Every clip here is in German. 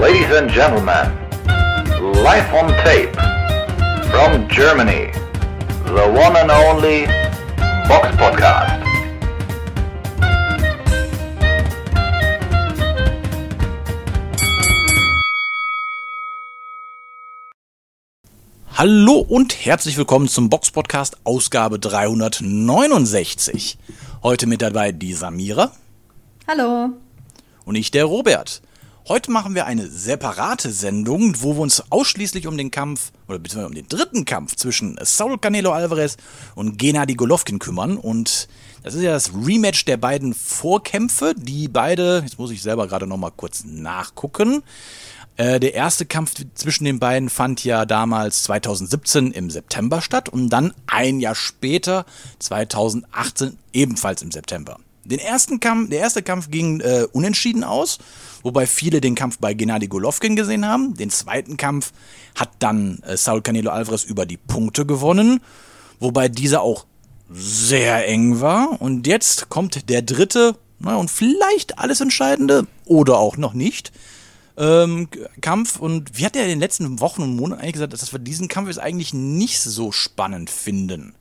Ladies and gentlemen, live on tape from Germany, the one and only Box Podcast. Hallo und herzlich willkommen zum Box Podcast Ausgabe 369. Heute mit dabei die Samira Hallo. und ich, der Robert. Heute machen wir eine separate Sendung, wo wir uns ausschließlich um den Kampf, oder beziehungsweise um den dritten Kampf zwischen Saul Canelo Alvarez und Gennady Golovkin kümmern. Und das ist ja das Rematch der beiden Vorkämpfe, die beide, jetzt muss ich selber gerade nochmal kurz nachgucken. Äh, der erste Kampf zwischen den beiden fand ja damals 2017 im September statt und dann ein Jahr später, 2018, ebenfalls im September. Den ersten Kampf, der erste Kampf ging äh, unentschieden aus, wobei viele den Kampf bei Gennady Golovkin gesehen haben. Den zweiten Kampf hat dann äh, Saul Canelo Alvarez über die Punkte gewonnen, wobei dieser auch sehr eng war. Und jetzt kommt der dritte, na, und vielleicht alles Entscheidende oder auch noch nicht ähm, Kampf. Und wir hatten ja in den letzten Wochen und Monaten eigentlich gesagt, dass wir diesen Kampf jetzt eigentlich nicht so spannend finden.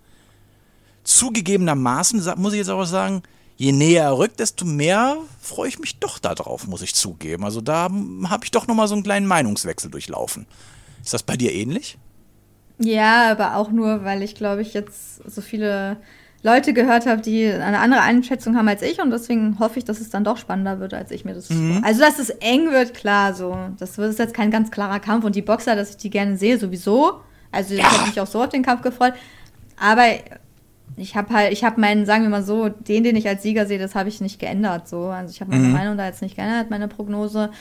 Zugegebenermaßen muss ich jetzt aber sagen, je näher er rückt, desto mehr freue ich mich doch darauf, muss ich zugeben. Also da habe ich doch nochmal so einen kleinen Meinungswechsel durchlaufen. Ist das bei dir ähnlich? Ja, aber auch nur, weil ich glaube ich jetzt so viele Leute gehört habe, die eine andere Einschätzung haben als ich und deswegen hoffe ich, dass es dann doch spannender wird, als ich mir das. Also, dass es eng wird, klar, so. Das ist jetzt kein ganz klarer Kampf und die Boxer, dass ich die gerne sehe, sowieso. Also, ich habe mich auch so auf den Kampf gefreut. Aber ich habe halt, ich habe meinen, sagen wir mal so, den, den ich als Sieger sehe, das habe ich nicht geändert, so. Also, ich habe meine Meinung da jetzt nicht geändert, meine Prognose.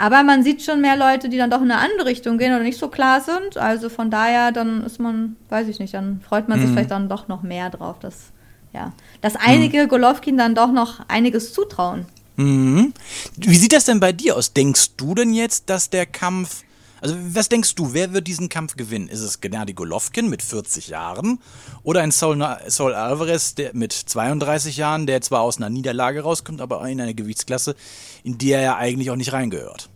Aber man sieht schon mehr Leute, die dann doch in eine andere Richtung gehen oder nicht so klar sind. Also von daher, dann ist man, weiß ich nicht, dann freut man sich vielleicht dann doch noch mehr drauf, dass, ja, dass einige Golovkin dann doch noch einiges zutrauen. Mhm. Wie sieht das denn bei dir aus? Denkst du denn jetzt, dass der Kampf. Also, was denkst du, wer wird diesen Kampf gewinnen? Ist es Gennady Golovkin mit 40 Jahren oder ein Saul, Saul Alvarez der mit 32 Jahren, der zwar aus einer Niederlage rauskommt, aber in einer Gewichtsklasse, in die er ja eigentlich auch nicht reingehört?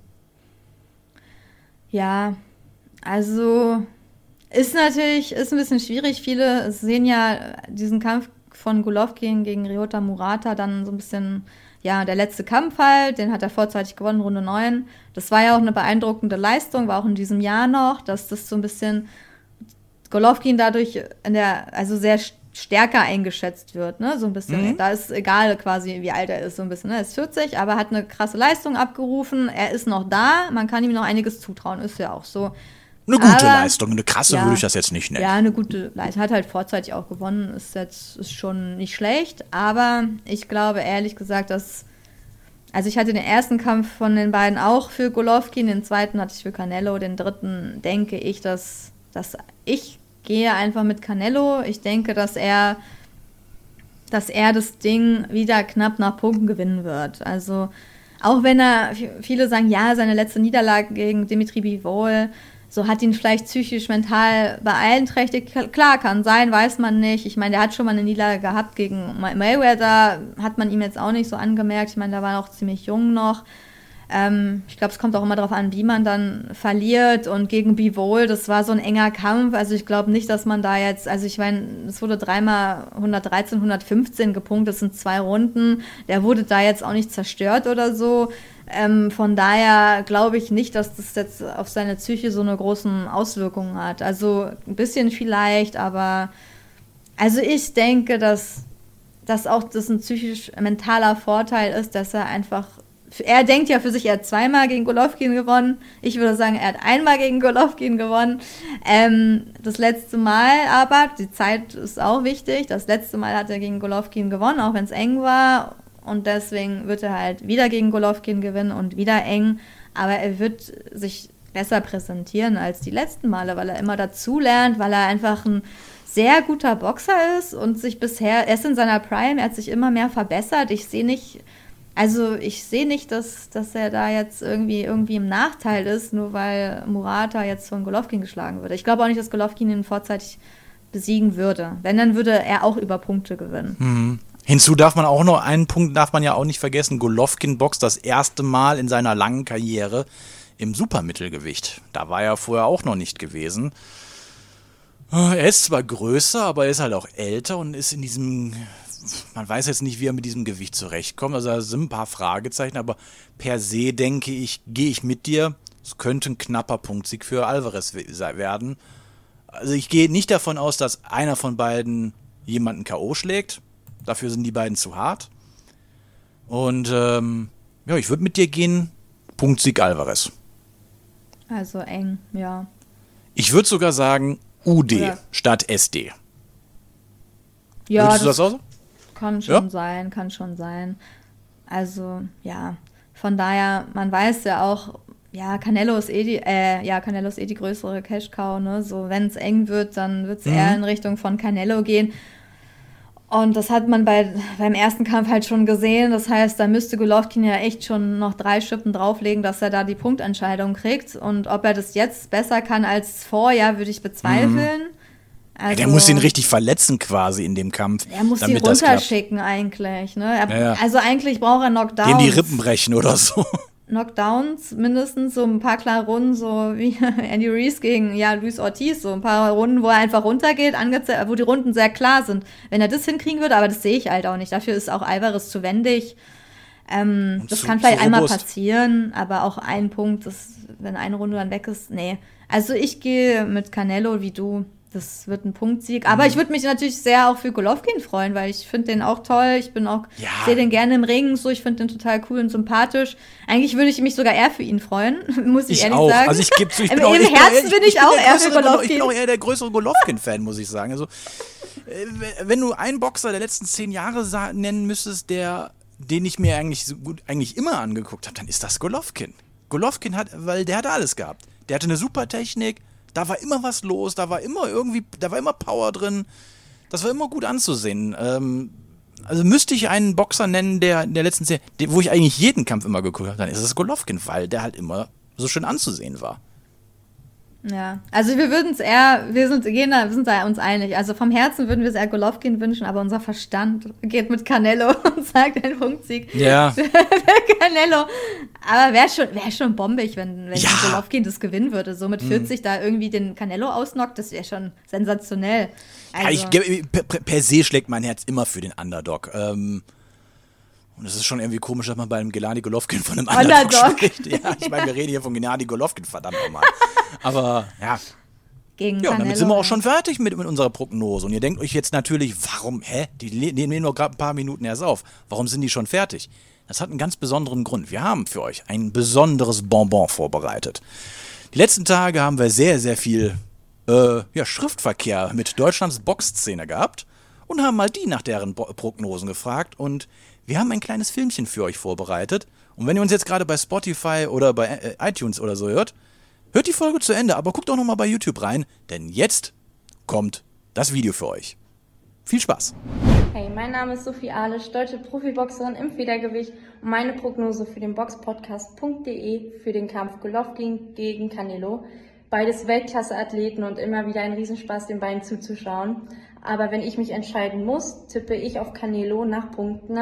Ja, also ist natürlich, ist ein bisschen schwierig. Viele sehen ja diesen Kampf von Golovkin gegen Ryota Murata dann so ein bisschen, ja, der letzte Kampf halt, den hat er vorzeitig gewonnen, Runde 9. Das war ja auch eine beeindruckende Leistung, war auch in diesem Jahr noch, dass das so ein bisschen Golovkin dadurch in der, also sehr st- stärker eingeschätzt wird, ne, so ein bisschen. Da ist egal quasi, wie alt er ist, so ein bisschen, ne, er ist 40, aber hat eine krasse Leistung abgerufen, er ist noch da, man kann ihm noch einiges zutrauen, ist ja auch so. Eine gute Aber- Leistung, eine krasse Ja. würde ich das jetzt nicht nennen. Ja, eine gute Leistung. Hat halt vorzeitig auch gewonnen. Ist jetzt ist schon nicht schlecht. Aber ich glaube ehrlich gesagt, dass. Also ich hatte den ersten Kampf von den beiden auch für Golovkin, den zweiten hatte ich für Canelo, den dritten denke ich, dass, dass ich gehe einfach mit Canelo. Ich denke, dass er, dass er das Ding wieder knapp nach Punkten gewinnen wird. Also auch wenn er, viele sagen, ja, seine letzte Niederlage gegen Dimitri Bivol, so hat ihn vielleicht psychisch, mental beeinträchtigt. Klar, kann sein, weiß man nicht. Ich meine, der hat schon mal eine Niederlage gehabt gegen May- Mayweather, hat man ihm jetzt auch nicht so angemerkt. Ich meine, da war auch ziemlich jung noch. Ähm, ich glaube, es kommt auch immer darauf an, wie man dann verliert. Und gegen Bivol, das war so ein enger Kampf. Also ich glaube nicht, dass man da jetzt, also ich meine, es wurde dreimal 113, 115 gepunktet, das sind zwei Runden. Der wurde da jetzt auch nicht zerstört oder so. Ähm, von daher glaube ich nicht, dass das jetzt auf seine Psyche so eine großen Auswirkungen hat. Also ein bisschen vielleicht, aber also ich denke, dass dass auch das ein psychisch mentaler Vorteil ist, dass er einfach er denkt ja für sich, er hat zweimal gegen Golovkin gewonnen. Ich würde sagen, er hat einmal gegen Golovkin gewonnen. Ähm, das letzte Mal aber, die Zeit ist auch wichtig, das letzte Mal hat er gegen Golovkin gewonnen, auch wenn es eng war. Und deswegen wird er halt wieder gegen Golovkin gewinnen und wieder eng. Aber er wird sich besser präsentieren als die letzten Male, weil er immer dazu lernt, weil er einfach ein sehr guter Boxer ist und sich bisher, er ist in seiner Prime, er hat sich immer mehr verbessert. Ich sehe nicht, also ich sehe nicht, dass, dass er da jetzt irgendwie, irgendwie im Nachteil ist, nur weil Murata jetzt von Golovkin geschlagen würde. Ich glaube auch nicht, dass Golovkin ihn vorzeitig besiegen würde. Wenn, dann würde er auch über Punkte gewinnen. Hinzu darf man auch noch einen Punkt darf man ja auch nicht vergessen. Golovkin boxt das erste Mal in seiner langen Karriere im Supermittelgewicht. Da war er vorher auch noch nicht gewesen. Er ist zwar größer, aber er ist halt auch älter und ist in diesem. Man weiß jetzt nicht, wie er mit diesem Gewicht zurechtkommt. Also da sind ein paar Fragezeichen, aber per se denke ich, gehe ich mit dir. Es könnte ein knapper Punktsieg für Alvarez werden. Also ich gehe nicht davon aus, dass einer von beiden jemanden K.O. schlägt. Dafür sind die beiden zu hart. Und ähm, ja, ich würde mit dir gehen. Punktsieg Alvarez. Also eng, ja. Ich würde sogar sagen UD Oder statt SD. Ja, Würdest das, du das auch? Kann schon ja? sein, kann schon sein. Also, ja. Von daher, man weiß ja auch, ja, Canelo ist eh die, äh, ja, Canelo ist eh die größere Cash-Cow, ne? So, wenn es eng wird, dann wird es mhm. eher in Richtung von Canelo gehen. Und das hat man bei, beim ersten Kampf halt schon gesehen. Das heißt, da müsste Golovkin ja echt schon noch drei Schippen drauflegen, dass er da die Punktentscheidung kriegt. Und ob er das jetzt besser kann als vorher, würde ich bezweifeln. Mhm. Also, der muss ihn richtig verletzen quasi in dem Kampf. Er muss ihn runterschicken eigentlich. Ne? Er, ja, ja. Also eigentlich braucht er Knockdown. Dem die Rippen brechen oder so. Knockdowns, mindestens so ein paar klare Runden, so wie Andy Reese gegen ja, Luis Ortiz, so ein paar Runden, wo er einfach runtergeht, wo die Runden sehr klar sind. Wenn er das hinkriegen würde, aber das sehe ich halt auch nicht. Dafür ist auch Alvarez zu wendig. Ähm, das zu, kann vielleicht einmal passieren, aber auch ein Punkt, das, wenn eine Runde dann weg ist, nee. Also ich gehe mit Canelo wie du das wird ein Punktsieg. Aber mhm. ich würde mich natürlich sehr auch für Golovkin freuen, weil ich finde den auch toll. Ich bin auch, ja. sehe den gerne im Ring, so ich finde den total cool und sympathisch. Eigentlich würde ich mich sogar eher für ihn freuen, muss ich, ich ehrlich auch. sagen. Also ich gebe so, ich Im, auch, Im Herzen bin ich, ich auch eher für Golovkin. Ich bin auch eher der größere Golovkin-Fan, muss ich sagen. Also äh, wenn du einen Boxer der letzten zehn Jahre nennen müsstest, der den ich mir eigentlich so gut eigentlich immer angeguckt habe, dann ist das Golovkin. Golovkin hat, weil der hatte alles gehabt. Der hatte eine super Technik, da war immer was los, da war immer irgendwie, da war immer Power drin. Das war immer gut anzusehen. Ähm, also müsste ich einen Boxer nennen, der in der letzten Serie, wo ich eigentlich jeden Kampf immer geguckt habe, dann ist es Golovkin, weil der halt immer so schön anzusehen war. Ja, also wir würden es eher, wir sind, gehen da, wir sind da uns einig. Also vom Herzen würden wir es eher Golovkin wünschen, aber unser Verstand geht mit Canelo und sagt einen Punktsieg ja. für, Canelo. Aber wäre schon, wär schon bombig, wenn, wenn ja. Golovkin das gewinnen würde. So mit 40 hm. da irgendwie den Canelo ausnockt, das wäre schon sensationell. Also, ja, ich, per, per, se schlägt mein Herz immer für den Underdog. Ähm, und es ist schon irgendwie komisch, dass man bei einem Gennady Golovkin von einem Underdog. spricht. Ja, ich meine, wir reden hier von Gennady Golovkin, verdammt nochmal. Aber ja. Gegen ja, damit sind wir auch schon fertig mit, mit unserer Prognose. Und ihr denkt euch jetzt natürlich, warum, hä? Die nehmen nur gerade ein paar Minuten erst auf. Warum sind die schon fertig? Das hat einen ganz besonderen Grund. Wir haben für euch ein besonderes Bonbon vorbereitet. Die letzten Tage haben wir sehr, sehr viel äh, ja, Schriftverkehr mit Deutschlands Boxszene gehabt und haben mal die nach deren Bo Prognosen gefragt. Und wir haben ein kleines Filmchen für euch vorbereitet. Und wenn ihr uns jetzt gerade bei Spotify oder bei äh, iTunes oder so hört, hört die Folge zu Ende, aber guckt auch nochmal bei YouTube rein, denn jetzt kommt das Video für euch. Viel Spaß! Hey, mein Name ist Sophie Alisch, deutsche Profiboxerin im Federgewicht und meine Prognose für den Boxpodcast.de für den Kampf Golovkin gegen Canelo. Beides Weltklasse-Athleten und immer wieder ein Riesenspaß, den beiden zuzuschauen. Aber wenn ich mich entscheiden muss, tippe ich auf Canelo nach Punkten.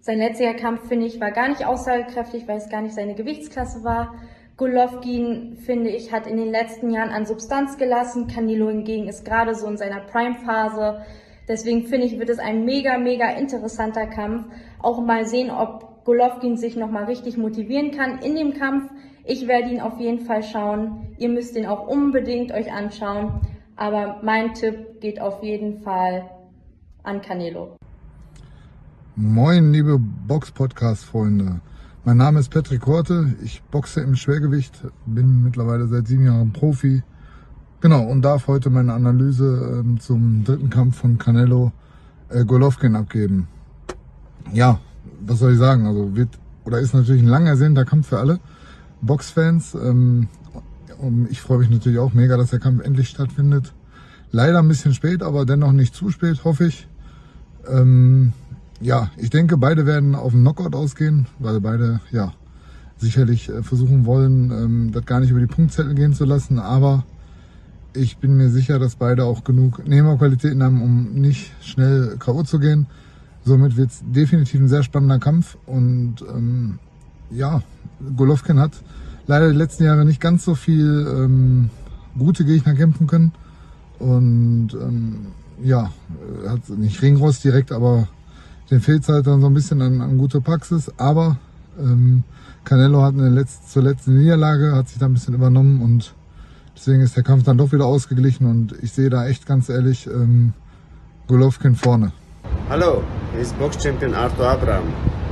Sein letzter Kampf, finde ich, war gar nicht aussagekräftig, weil es gar nicht seine Gewichtsklasse war. Golovkin, finde ich, hat in den letzten Jahren an Substanz gelassen. Canelo hingegen ist gerade so in seiner Prime-Phase. Deswegen finde ich, wird es ein mega, mega interessanter Kampf. Auch mal sehen, ob Golovkin sich nochmal richtig motivieren kann in dem Kampf. Ich werde ihn auf jeden Fall schauen. Ihr müsst ihn auch unbedingt euch anschauen. Aber mein Tipp geht auf jeden Fall an Canelo. Moin, liebe Box-Podcast-Freunde. Mein Name ist Patrick Horte. Ich boxe im Schwergewicht, bin mittlerweile seit sieben Jahren Profi. Genau, und darf heute meine Analyse äh, zum dritten Kampf von Canelo äh, Golovkin abgeben. Ja, was soll ich sagen? Also wird oder ist natürlich ein lang ersehnter Kampf für alle Boxfans. Ähm, und ich freue mich natürlich auch mega, dass der Kampf endlich stattfindet. Leider ein bisschen spät, aber dennoch nicht zu spät, hoffe ich. Ähm, ja, ich denke, beide werden auf den Knockout ausgehen, weil beide ja sicherlich äh, versuchen wollen, ähm, das gar nicht über die Punktzettel gehen zu lassen. Aber ich bin mir sicher, dass beide auch genug Nehmerqualitäten haben, um nicht schnell K.O. zu gehen. Somit wird es definitiv ein sehr spannender Kampf. Und ähm, ja, Golovkin hat leider die letzten Jahre nicht ganz so viel ähm, gute Gegner kämpfen können. Und ähm, ja, hat nicht Ringrost direkt, aber den fehlt halt dann so ein bisschen an, an gute Praxis. Aber ähm, Canelo hat eine letzte, zur letzten Niederlage, hat sich da ein bisschen übernommen und deswegen ist der Kampf dann doch wieder ausgeglichen und ich sehe da echt ganz ehrlich ähm, Golovkin vorne. Hallo, hier ist Box-Champion Arthur Abraham,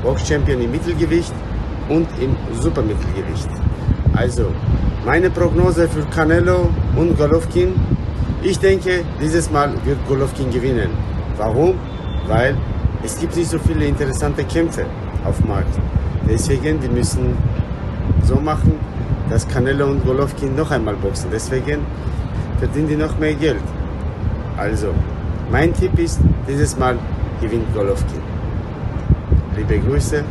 Box-Champion im Mittelgewicht und im Supermittelgewicht. Also, meine Prognose für Canelo und Golovkin, ich denke, dieses Mal wird Golovkin gewinnen. Warum? Weil es gibt nicht so viele interessante Kämpfe auf dem Markt. Deswegen, wir müssen so machen, dass Canelo und Golovkin noch einmal boxen. Deswegen verdienen die noch mehr Geld. Also, mein Tipp ist, dieses Mal gewinnt Golovkin. Liebe Grüße,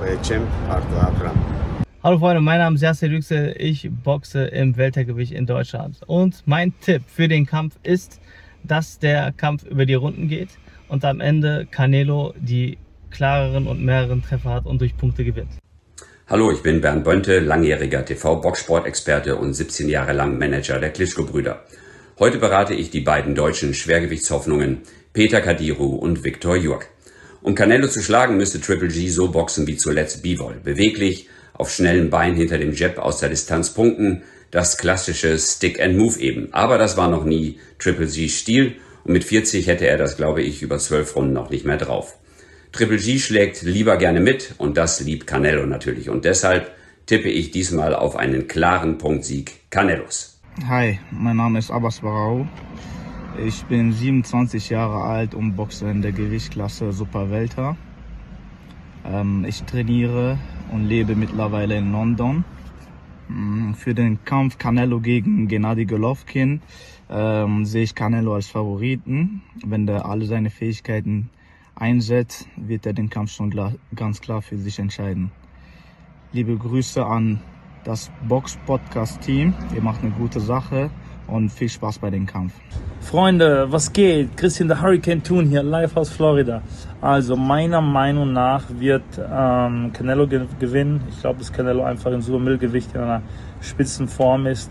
euer Champ Arthur Abraham. Hallo Freunde, mein Name ist Yasser Yüksel, ich boxe im Weltergewicht in Deutschland. Und mein Tipp für den Kampf ist, dass der Kampf über die Runden geht und am Ende Canelo die klareren und mehreren Treffer hat und durch Punkte gewinnt. Hallo, ich bin Bernd Bönte, langjähriger TV-Boxsport-Experte und 17 Jahre lang Manager der Klitschko-Brüder. Heute berate ich die beiden deutschen Schwergewichtshoffnungen Peter Kadiru und Viktor Jurk. Um Canelo zu schlagen, müsste Triple G so boxen wie zuletzt Bivol. Beweglich, auf schnellen Beinen hinter dem Jab aus der Distanz punkten, das klassische Stick and Move eben. Aber das war noch nie Triple G's Stil und mit 40 hätte er das, glaube ich, über 12 Runden noch nicht mehr drauf. Triple G schlägt lieber gerne mit und das liebt Canelo natürlich. Und deshalb tippe ich diesmal auf einen klaren Punktsieg Canelos. Hi, mein Name ist Abbas Barau. Ich bin 27 Jahre alt und boxe in der Gewichtsklasse Super Welter. Ähm, ich trainiere und lebe mittlerweile in London. Mm, Für den Kampf Canelo gegen Gennady Golovkin ähm, sehe ich Canelo als Favoriten. Wenn der alle seine Fähigkeiten einsetzt, wird er den Kampf schon ganz klar für sich entscheiden. Liebe Grüße an das Box Podcast Team. Ihr macht eine gute Sache und viel Spaß bei dem Kampf. Freunde, was geht? Christian the Hurricane Toon hier, live aus Florida. Also meiner Meinung nach wird ähm, Canelo ge gewinnen. Ich glaube, dass Canelo einfach im Supermittelgewicht in einer Spitzenform ist.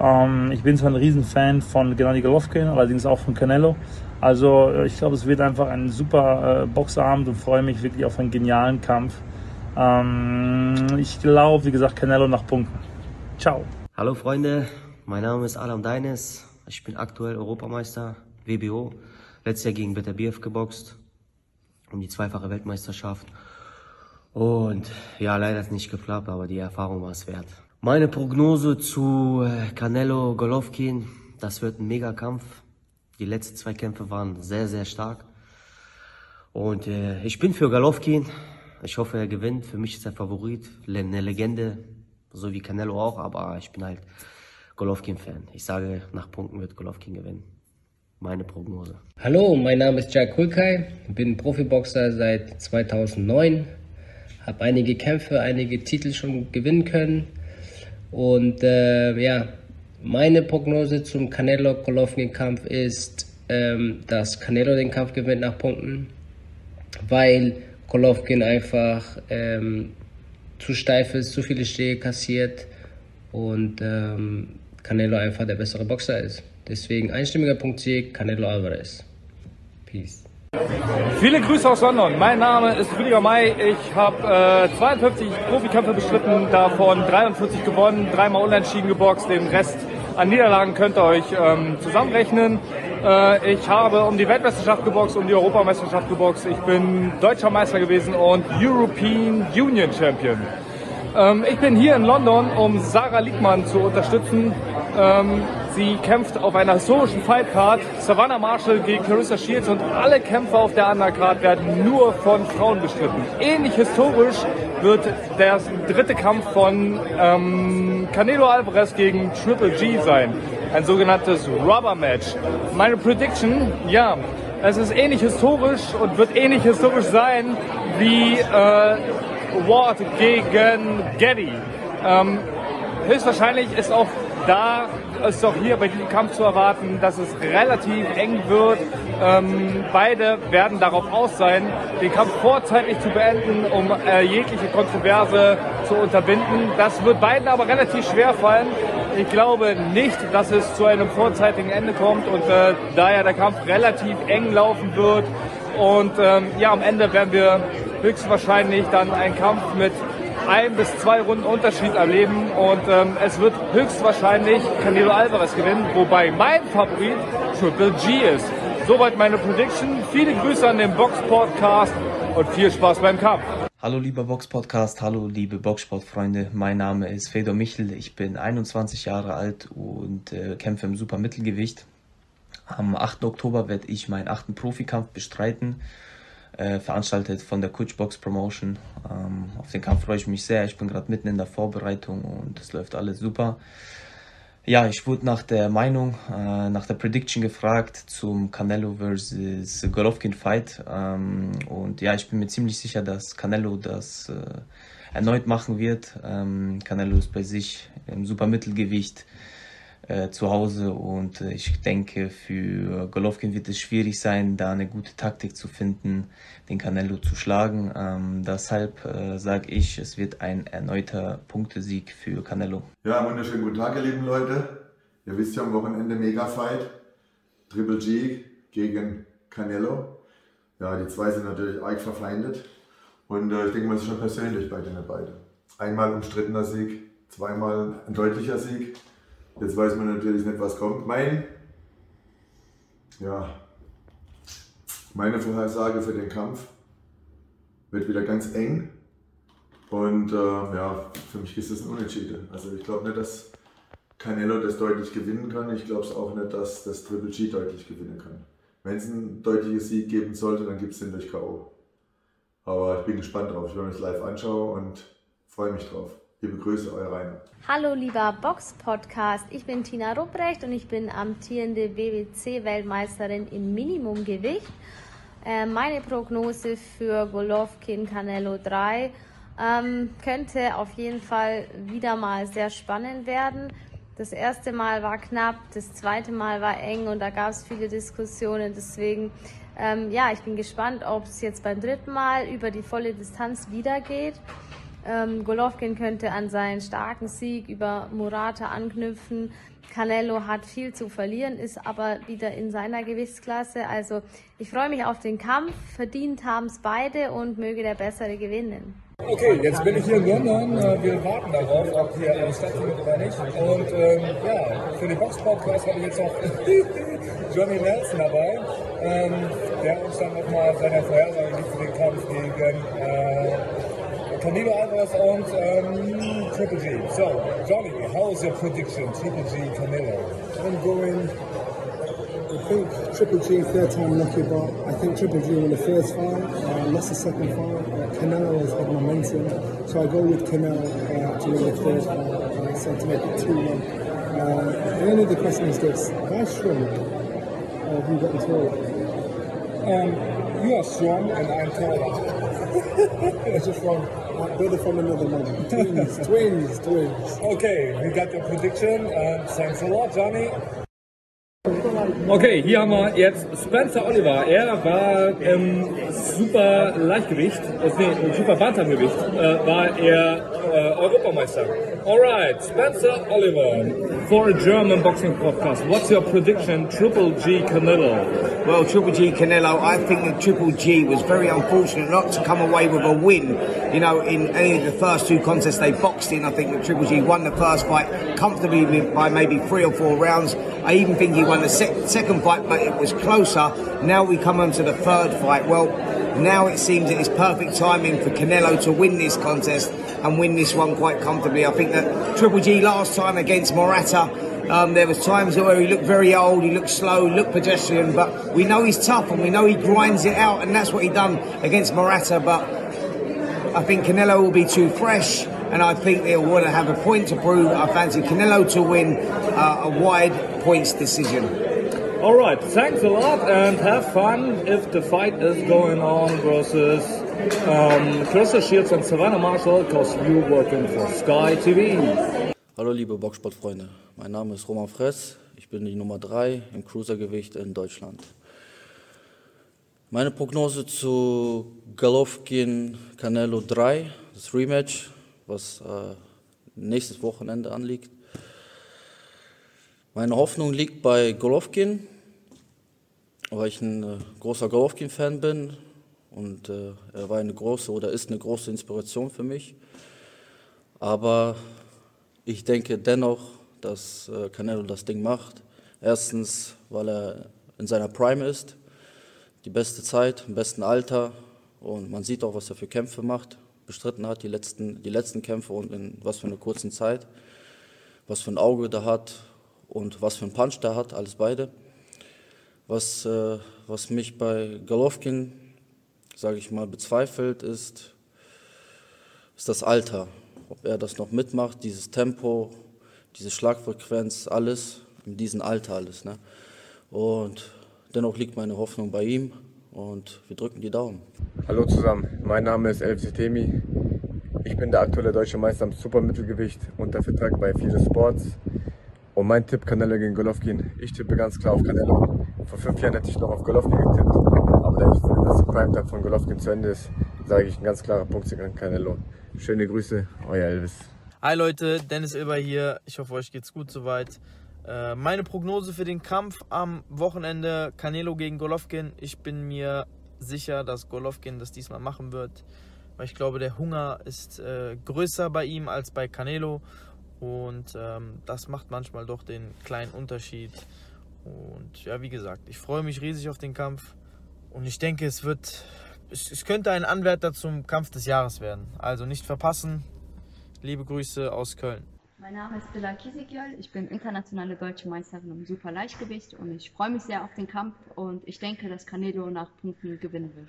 Ähm, ich bin zwar ein Riesenfan von Gennady Golovkin, allerdings auch von Canelo. Also äh, ich glaube, es wird einfach ein super äh, Boxabend und freue mich wirklich auf einen genialen Kampf. Ähm, ich glaube, wie gesagt, Canelo nach Punkten. Ciao. Hallo Freunde, mein Name ist Alam Deines. Ich bin aktuell Europameister WBO. Letztes Jahr gegen Beterbiev geboxt. Um die zweifache Weltmeisterschaft. Und ja, leider hat es nicht geklappt, aber die Erfahrung war es wert. Meine Prognose zu äh, Canelo Golovkin, das wird ein Megakampf. Die letzten zwei Kämpfe waren sehr, sehr stark. Und äh, ich bin für Golovkin. Ich hoffe, er gewinnt. Für mich ist er Favorit, eine Legende, so wie Canelo auch, aber ich bin halt Golovkin-Fan. Ich sage, nach Punkten wird Golovkin gewinnen. Meine Prognose. Hallo, mein Name ist Jack Kulkai, bin Profiboxer seit 2009, habe einige Kämpfe, einige Titel schon gewinnen können und äh, ja, meine Prognose zum Canelo-Golovkin-Kampf ist, ähm, dass Canelo den Kampf gewinnt nach Punkten, weil Golovkin einfach ähm, zu steif ist, zu viele Schläge kassiert und ähm, Canelo einfach der bessere Boxer ist. Deswegen einstimmiger Punktsieg, Canelo Alvarez. Peace. Viele Grüße aus London. Mein Name ist Rüdiger May. Ich habe äh, 52 Profikämpfe bestritten, davon 43 gewonnen, dreimal unentschieden geboxt. Den Rest an Niederlagen könnt ihr euch ähm, zusammenrechnen. Äh, ich habe um die Weltmeisterschaft geboxt, um die Europameisterschaft geboxt. Ich bin deutscher Meister gewesen und European Union Champion. Ähm, ich bin hier in London, um Sarah Liegmann zu unterstützen. Ähm, sie kämpft auf einer historischen Fightcard. Savannah Marshall gegen Clarissa Shields und alle Kämpfe auf der Undercard werden nur von Frauen bestritten. Ähnlich historisch wird der dritte Kampf von ähm, Canelo Alvarez gegen Triple G sein. Ein sogenanntes Rubber Match. Meine Prediction, ja, es ist ähnlich historisch und wird ähnlich historisch sein wie äh, Ward gegen Getty. Ähm, höchstwahrscheinlich ist auch da ist doch hier bei diesem Kampf zu erwarten, dass es relativ eng wird. Ähm, beide werden darauf aus sein, den Kampf vorzeitig zu beenden, um äh, jegliche Kontroverse zu unterbinden. Das wird beiden aber relativ schwer fallen. Ich glaube nicht, dass es zu einem vorzeitigen Ende kommt und äh, daher der Kampf relativ eng laufen wird. Und ähm, ja, am Ende werden wir höchstwahrscheinlich dann einen Kampf mit ein bis zwei Runden Unterschied erleben und ähm, es wird höchstwahrscheinlich Canelo Alvarez gewinnen, wobei mein Favorit Triple G ist. Soweit meine Prediction. Viele Grüße an den Box Podcast und viel Spaß beim Kampf. Hallo lieber Box Podcast, hallo liebe Boxsportfreunde. Mein Name ist Fedor Michel. Ich bin 21 Jahre alt und äh, kämpfe im Supermittelgewicht. Am 8. Oktober werde ich meinen achten Profikampf bestreiten äh, veranstaltet von der Coachbox Promotion. Ähm, auf den Kampf freue ich mich sehr. Ich bin gerade mitten in der Vorbereitung und es läuft alles super. Ja, ich wurde nach der Meinung, äh, nach der Prediction gefragt zum Canelo vs. Golovkin Fight. Ähm, und ja, ich bin mir ziemlich sicher, dass Canelo das äh, erneut machen wird. Ähm, Canelo ist bei sich im Supermittelgewicht äh, zu Hause und äh, ich denke, für Golovkin wird es schwierig sein, da eine gute Taktik zu finden, den Canelo zu schlagen. Ähm, deshalb äh, sage ich, es wird ein erneuter Punktesieg für Canelo. Ja, wunderschönen guten Tag, ihr lieben Leute. Ihr wisst ja am Wochenende Mega-Fight. Triple G gegen Canelo. Ja, die zwei sind natürlich arg verfeindet. Und äh, ich denke mal, es ist schon persönlich bei denen beide. Einmal umstrittener Sieg, zweimal ein deutlicher Sieg. Jetzt weiß man natürlich nicht, was kommt. Mein, ja, meine Vorhersage für den Kampf wird wieder ganz eng. Und äh, ja, für mich ist es ein Unentschieden. Also ich glaube nicht, dass Canelo das deutlich gewinnen kann. Ich glaube es auch nicht, dass das Triple G deutlich gewinnen kann. Wenn es einen deutlichen Sieg geben sollte, dann gibt es den durch K.O. Aber ich bin gespannt drauf. Ich werde das live anschauen und freue mich drauf. Liebe Grüße, euer Rainer. Hallo lieber Box-Podcast, ich bin Tina Rupprecht und ich bin amtierende WWC-Weltmeisterin im Minimumgewicht. Äh, meine Prognose für Golovkin Canelo 3 ähm, könnte auf jeden Fall wieder mal sehr spannend werden. Das erste Mal war knapp, das zweite Mal war eng und da gab es viele Diskussionen. Deswegen, ähm, ja, ich bin gespannt, ob es jetzt beim dritten Mal über die volle Distanz wieder geht. Ähm, Golovkin könnte an seinen starken Sieg über Murata anknüpfen. Canelo hat viel zu verlieren, ist aber wieder in seiner Gewichtsklasse. Also ich freue mich auf den Kampf. Verdient haben es beide und möge der Bessere gewinnen. Okay, jetzt bin ich hier in London. Äh, wir warten darauf, ob hier alles stattfindet oder nicht. Und ähm, ja, für den Box-Podcast habe ich jetzt auch Johnny Nelson dabei, ähm, der uns dann nochmal seine Vorhersage gibt für den Kampf gegen äh, Canelo Alvarez and um, Triple G. So, Johnny, how is your prediction, Triple G, Canelo? I'm going, I think Triple G, third time lucky, but I think Triple G win the first fight, uh, lost the second fight. Uh, Canelo has had momentum, so I go with Canelo uh, to win the third fight, uh, so to make it 2 1. Uh, the only other question is this, why strong? Uh, who got the throw? Um, you are strong and I'm taller. it's just wrong. Brother from another mother. Twins, twins, twins. Okay, we got the prediction and thanks a lot, Johnny. Okay, hier haben wir jetzt Spencer Oliver. Er war im Super Leichtgewicht, äh, nee, im Super Bantamgewicht, äh, war er äh, Europameister. Alright, Spencer Oliver, for a German boxing podcast, what's your prediction, Triple G Canelo? Well, Triple G Canelo, I think that Triple G was very unfortunate not to come away with a win. You know, in any of the first two contests they boxed in, I think that Triple G won the first fight comfortably by maybe three or four rounds. I even think he won the sec- second fight, but it was closer. Now we come on to the third fight. Well, now it seems that it's perfect timing for Canelo to win this contest and win this one quite comfortably. I think that Triple G last time against Morata, um, there was times where he looked very old, he looked slow, looked pedestrian, but we know he's tough and we know he grinds it out, and that's what he done against Morata. But I think Canelo will be too fresh, and I think they'll want to have a point to prove. I fancy Canelo to win uh, a wide points decision. All right, thanks a lot and have fun if the fight is going on versus um, Crystal Shields and Savannah Marshall because you're working for Sky TV. Hallo liebe Boxsportfreunde, mein Name ist Roman Fress. Ich bin die Nummer 3 im Cruisergewicht in Deutschland. Meine Prognose zu Golovkin Canelo 3, das Rematch, was äh, nächstes Wochenende anliegt. Meine Hoffnung liegt bei Golovkin, weil ich ein äh, großer Golovkin-Fan bin und äh, er war eine große oder ist eine große Inspiration für mich. Aber ich denke dennoch, dass äh, Canelo das Ding macht. Erstens, weil er in seiner Prime ist, die beste Zeit, im besten Alter und man sieht auch, was er für Kämpfe macht, bestritten hat, die letzten, die letzten Kämpfe und in was für einer kurzen Zeit, was für ein Auge der hat und was für ein Punch der hat, alles beide. Was, äh, was mich bei Golovkin, sage ich mal, bezweifelt, ist, ist das Alter. Ob er das noch mitmacht, dieses Tempo, diese Schlagfrequenz, alles in diesem Alter alles. Ne? Und dennoch liegt meine Hoffnung bei ihm und wir drücken die Daumen. Hallo zusammen, mein Name ist Elf Sitemi. Ich bin der aktuelle deutsche Meister im Supermittelgewicht unter Vertrag bei Fide Sports. Und mein Tipp Canelo gegen Golovkin. Ich tippe ganz klar auf Canelo. Vor fünf Jahren hätte ich noch auf Golovkin getippt. Aber da ich dass die Primetime von Golovkin zu Ende ist, sage ich ein ganz klarer Punkt gegen Canelo. Schöne Grüße, euer Elvis. Hi Leute, Dennis Ilber hier. Ich hoffe, euch geht's gut soweit. Äh, meine Prognose für den Kampf am Wochenende Canelo gegen Golovkin. Ich bin mir sicher, dass Golovkin das diesmal machen wird, weil ich glaube, der Hunger ist äh, größer bei ihm als bei Canelo und ähm, das macht manchmal doch den kleinen Unterschied. Und ja, wie gesagt, ich freue mich riesig auf den Kampf und ich denke, es wird, es, es könnte ein Anwärter zum Kampf des Jahres werden. Also nicht verpassen. Liebe Grüße aus Köln. Mein Name ist Billa Kisigjol, ich bin internationale deutsche Meisterin im Superleichtgewicht und ich freue mich sehr auf den Kampf und ich denke, dass Canelo nach Punkten gewinnen wird.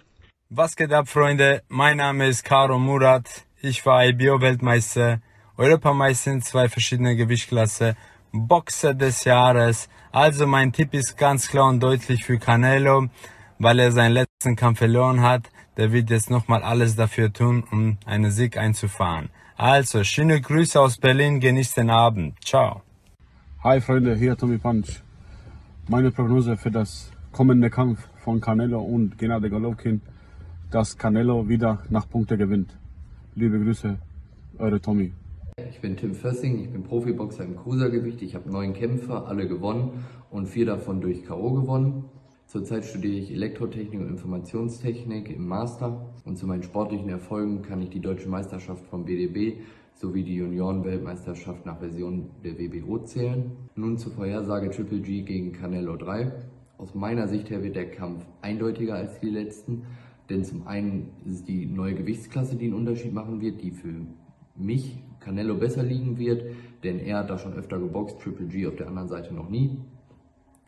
Was geht ab, Freunde? Mein Name ist Karo Murat, ich war IBO-Weltmeister, Europameister in zwei verschiedene Gewichtsklasse, Boxer des Jahres. Also mein Tipp ist ganz klar und deutlich für Canelo, weil er seinen letzten Kampf verloren hat. Der wird jetzt nochmal alles dafür tun, um einen Sieg einzufahren. Also, schöne Grüße aus Berlin, genießt den Abend. Ciao. Hi Freunde, hier Tommy Punch. Meine Prognose für das kommende Kampf von Canelo und Gennady Golovkin, dass Canelo wieder nach Punkte gewinnt. Liebe Grüße, eure Tommy. Ich bin Tim Fössing, ich bin Profiboxer im Cruisergewicht. Ich habe neun Kämpfe, alle gewonnen und vier davon durch K.O. gewonnen. Zurzeit studiere ich Elektrotechnik und Informationstechnik im Master und zu meinen sportlichen Erfolgen kann ich die deutsche Meisterschaft vom BDB sowie die Junioren-Weltmeisterschaft nach Version der WBO zählen. Nun zur Vorhersage Triple G gegen Canelo 3. Aus meiner Sicht her wird der Kampf eindeutiger als die letzten, denn zum einen ist es die neue Gewichtsklasse, die einen Unterschied machen wird, die für mich Canelo besser liegen wird, denn er hat da schon öfter geboxt, Triple G auf der anderen Seite noch nie.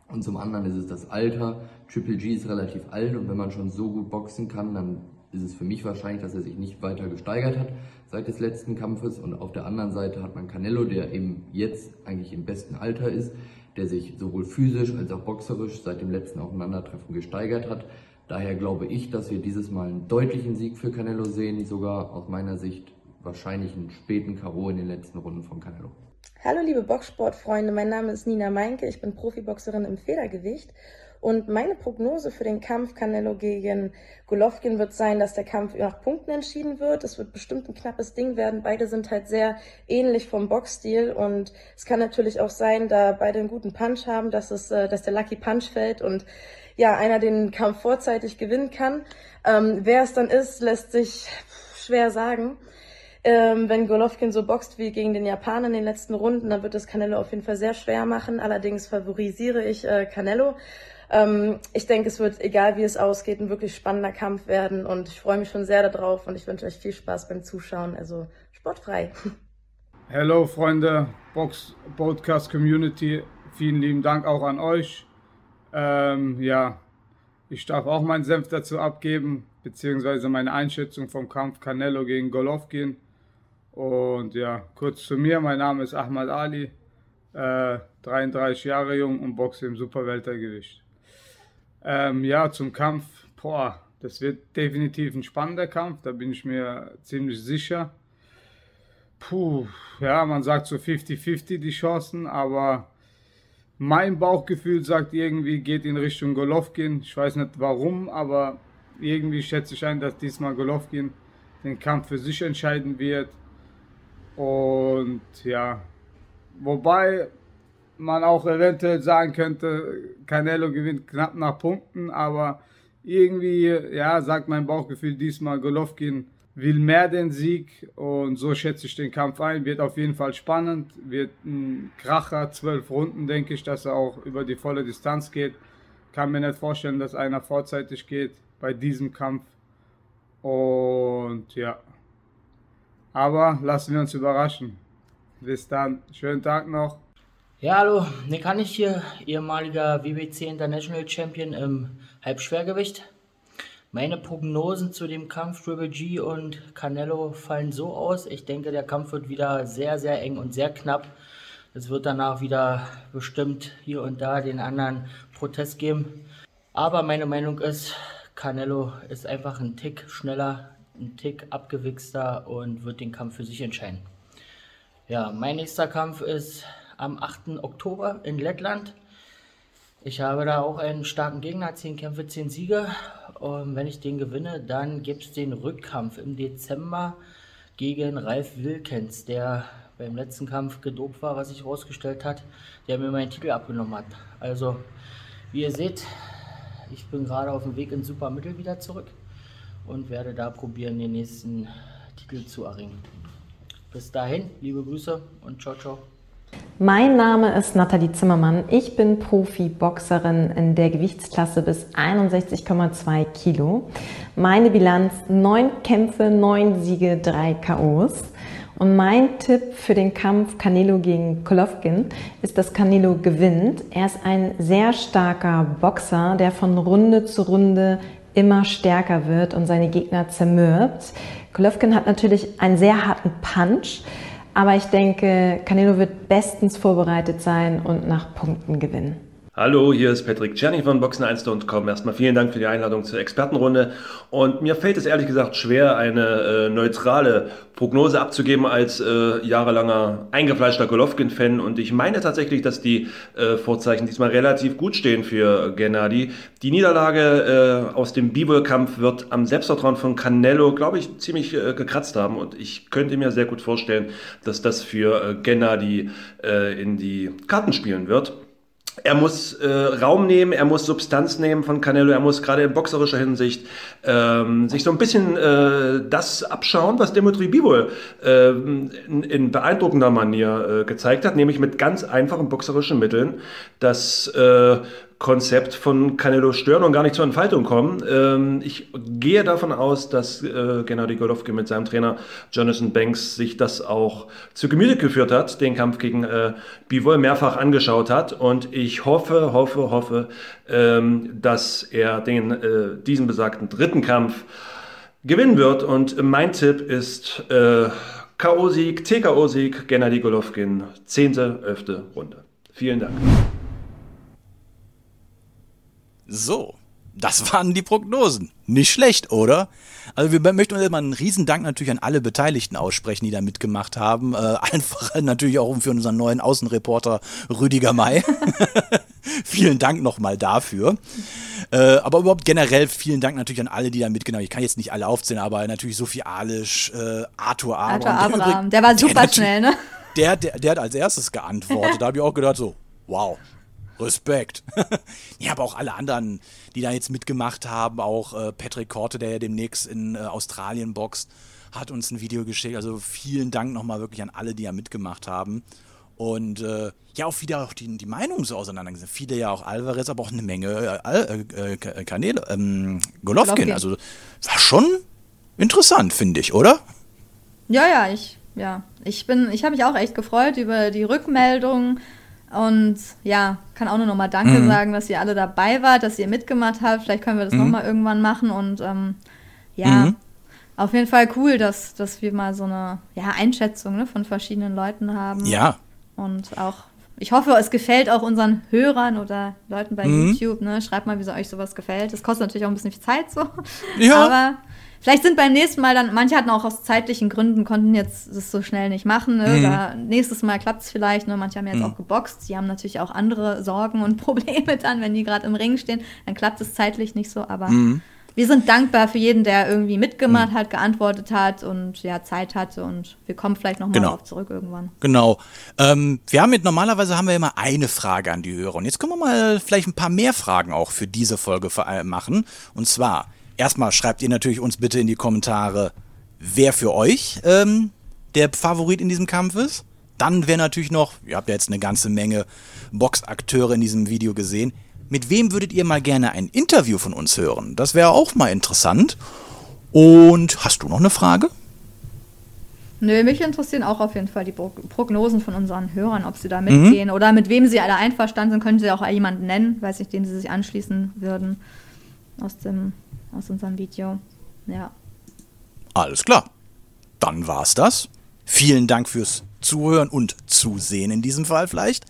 Und zum anderen ist es das Alter. Triple G ist relativ alt und wenn man schon so gut boxen kann, dann ist es für mich wahrscheinlich, dass er sich nicht weiter gesteigert hat seit des letzten Kampfes. Und auf der anderen Seite hat man Canelo, der eben jetzt eigentlich im besten Alter ist, der sich sowohl physisch als auch boxerisch seit dem letzten Aufeinandertreffen gesteigert hat. Daher glaube ich, dass wir dieses Mal einen deutlichen Sieg für Canelo sehen, sogar aus meiner Sicht wahrscheinlich einen späten K.O. in den letzten Runden von Canelo. Hallo liebe Boxsportfreunde, mein Name ist Nina Meinke, ich bin Profiboxerin im Federgewicht und meine Prognose für den Kampf Canelo gegen Golovkin wird sein, dass der Kampf nach Punkten entschieden wird. Es wird bestimmt ein knappes Ding werden. Beide sind halt sehr ähnlich vom Boxstil und es kann natürlich auch sein, da beide einen guten Punch haben, dass es, äh, dass der Lucky Punch fällt und ja, einer den Kampf vorzeitig gewinnen kann. Ähm, wer es dann ist, lässt sich schwer sagen. Ähm, wenn Golovkin so boxt wie gegen den Japaner in den letzten Runden, dann wird es Canelo auf jeden Fall sehr schwer machen. Allerdings favorisiere ich äh, Canelo. Ähm, ich denke, es wird, egal wie es ausgeht, ein wirklich spannender Kampf werden und ich freue mich schon sehr darauf und ich wünsche euch viel Spaß beim Zuschauen. Also sportfrei. Hello Freunde, Box Podcast Community, vielen lieben Dank auch an euch. Ähm, ja, ich darf auch meinen Senf dazu abgeben, beziehungsweise meine Einschätzung vom Kampf Canelo gegen Golovkin. Und ja, kurz zu mir, mein Name ist Ahmad Ali, äh, 33 Jahre jung und boxe im Superweltergewicht. Ähm, ja, zum Kampf, boah, das wird definitiv ein spannender Kampf, da bin ich mir ziemlich sicher. puh, ja, man sagt so 50-50 die Chancen, aber mein Bauchgefühl sagt irgendwie, geht in Richtung Golovkin. Ich weiß nicht warum, aber irgendwie schätze ich ein, dass diesmal Golovkin den Kampf für sich entscheiden wird. Und ja, wobei man auch eventuell sagen könnte, Canelo gewinnt knapp nach Punkten, aber irgendwie, ja, sagt mein Bauchgefühl diesmal, Golovkin will mehr den Sieg und so schätze ich den Kampf ein. Wird auf jeden Fall spannend, wird ein Kracher, zwölf Runden, denke ich, dass er auch über die volle Distanz geht. Kann mir nicht vorstellen, dass einer vorzeitig geht bei diesem Kampf. Und ja, aber lassen wir uns überraschen. Bis dann, schönen Tag noch. Ja, hallo, Nick Hannig hier, ehemaliger WBC International Champion im Halbschwergewicht. Meine Prognosen zu dem Kampf Triple G und Canelo fallen so aus. Ich denke, der Kampf wird wieder sehr, sehr eng und sehr knapp. Es wird danach wieder bestimmt hier und da den anderen Protest geben. Aber meine Meinung ist, Canelo ist einfach ein Tick schneller, ein Tick abgewichster und wird den Kampf für sich entscheiden. Ja, mein nächster Kampf ist am 8. Oktober in Lettland. Ich habe da auch einen starken Gegner, 10 Kämpfe, 10 Siege. Und wenn ich den gewinne, dann gibt es den Rückkampf im Dezember gegen Ralf Wilkens, der beim letzten Kampf gedopt war, was sich herausgestellt hat, der mir meinen Titel abgenommen hat. Also, wie ihr seht, ich bin gerade auf dem Weg ins Supermittel wieder zurück und werde da probieren, den nächsten Titel zu erringen. Bis dahin, liebe Grüße und ciao, ciao. Mein Name ist Nathalie Zimmermann. Ich bin Profi-Boxerin in der Gewichtsklasse bis 61,2 Kilo. Meine Bilanz 9 Kämpfe, 9 Siege, 3 KOs. Und mein Tipp für den Kampf Canelo gegen Golovkin ist, dass Canelo gewinnt. Er ist ein sehr starker Boxer, der von Runde zu Runde immer stärker wird und seine Gegner zermürbt. Golovkin hat natürlich einen sehr harten Punch, aber ich denke, Canelo wird bestens vorbereitet sein und nach Punkten gewinnen. Hallo, hier ist Patrick Czerny von Boxen1.com. Erstmal vielen Dank für die Einladung zur Expertenrunde. Und mir fällt es ehrlich gesagt schwer, eine äh, neutrale Prognose abzugeben als äh, jahrelanger eingefleischter Golovkin-Fan. Und ich meine tatsächlich, dass die äh, Vorzeichen diesmal relativ gut stehen für Gennady. Die Niederlage äh, aus dem Bivol-Kampf wird am Selbstvertrauen von Canelo, glaube ich, ziemlich äh, gekratzt haben. Und ich könnte mir sehr gut vorstellen, dass das für äh, Gennady in die Karten spielen wird. Er muss äh, Raum nehmen, er muss Substanz nehmen von Canelo, er muss gerade in boxerischer Hinsicht ähm, sich so ein bisschen äh, das abschauen, was Dimitri Bivol äh, in, in, beeindruckender Manier äh, gezeigt hat, nämlich mit ganz einfachen boxerischen Mitteln, das äh, Konzept von Canelo stören und gar nicht zur Entfaltung kommen. Ähm, ich gehe davon aus, dass äh, Gennady Golovkin mit seinem Trainer Jonathan Banks sich das auch zu Gemüte geführt hat, den Kampf gegen äh, Bivol mehrfach angeschaut hat und ich hoffe, hoffe, hoffe, ähm, dass er den, äh, diesen besagten dritten Kampf gewinnen wird und mein Tipp ist äh, K.O.-Sieg, TKO-Sieg, Gennady Golovkin, 10., 11. Runde. Vielen Dank. So, das waren die Prognosen. Nicht schlecht, oder? Also wir möchten uns immer einen Riesendank natürlich an alle Beteiligten aussprechen, die da mitgemacht haben. Äh, einfach natürlich auch für unseren neuen Außenreporter Rüdiger May. vielen Dank nochmal dafür. Äh, aber überhaupt generell vielen Dank natürlich an alle, die da mitgenommen haben. Ich kann jetzt nicht alle aufzählen, aber natürlich Sophie Alisch, äh, Arthur Abraham. Arthur Abraham, der, der war super der schnell, ne? Der, der, der hat als erstes geantwortet. Da habe ich auch gedacht so, wow, Respekt. ja, aber auch alle anderen, die da jetzt mitgemacht haben, auch äh, Patrick Korte, der ja demnächst in äh, Australien boxt, hat uns ein Video geschickt. Also vielen Dank nochmal wirklich an alle, die ja mitgemacht haben. Und äh, ja, auch wieder auch die, die Meinungen so auseinandergesetzt. Viele ja auch Alvarez, aber auch eine Menge äh, äh, äh Kanäle, ähm, Golovkin. Golovkin. Also war schon interessant, finde ich, oder? Ja, ja, ich, ja. Ich bin, ich habe mich auch echt gefreut über die Rückmeldungen und ja, kann auch nur nochmal Danke mhm. sagen, dass ihr alle dabei wart, dass ihr mitgemacht habt. Vielleicht können wir das mhm. nochmal irgendwann machen. Und ähm, ja, mhm. auf jeden Fall cool, dass, dass wir mal so eine ja, Einschätzung ne, von verschiedenen Leuten haben. Ja. Und auch ich hoffe, es gefällt auch unseren Hörern oder Leuten bei Mhm. YouTube. Ne? Schreibt mal, wie so euch sowas gefällt. Das kostet natürlich auch ein bisschen viel Zeit so. Ja. Aber vielleicht sind beim nächsten Mal dann, manche hatten auch aus zeitlichen Gründen, konnten jetzt das so schnell nicht machen. Ne? Mhm. Da, nächstes Mal klappt es vielleicht. Ne? Manche haben jetzt Mhm. auch geboxt. Die haben natürlich auch andere Sorgen und Probleme dann, wenn die gerade im Ring stehen. Dann klappt es zeitlich nicht so. Aber Mhm. Wir sind dankbar für jeden, der irgendwie mitgemacht hat, geantwortet hat und ja, Zeit hatte. Und wir kommen vielleicht nochmal Genau. darauf zurück irgendwann. Genau. Ähm, wir haben mit, normalerweise haben wir immer eine Frage an die Hörer. Und jetzt können wir mal vielleicht ein paar mehr Fragen auch für diese Folge machen. Und zwar, erstmal schreibt ihr natürlich uns bitte in die Kommentare, wer für euch ähm, der Favorit in diesem Kampf ist. Dann wäre natürlich noch, ihr habt ja jetzt eine ganze Menge Boxakteure in diesem Video gesehen. Mit wem würdet ihr mal gerne ein Interview von uns hören? Das wäre auch mal interessant. Und hast du noch eine Frage? Nö, mich interessieren auch auf jeden Fall die Pro Prognosen von unseren Hörern, ob sie da Mhm. mitgehen oder mit wem sie alle einverstanden sind. Können sie auch jemanden nennen, weiß ich, den sie sich anschließen würden aus, dem, aus unserem Video. Ja. Alles klar. Dann war's das. Vielen Dank fürs Zuhören und Zusehen in diesem Fall vielleicht.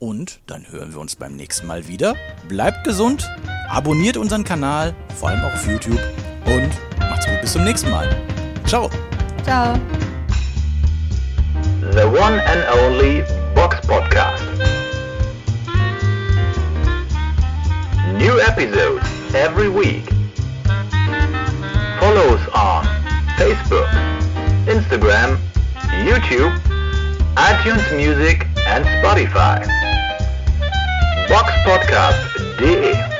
Und dann hören wir uns beim nächsten Mal wieder. Bleibt gesund, abonniert unseren Kanal, vor allem auch auf YouTube. Und macht's gut, bis zum nächsten Mal. Ciao. Ciao. The one and only Box Podcast. New episodes every week. Follow us on Facebook, Instagram, YouTube, iTunes Music and Spotify. Boxpodcast.de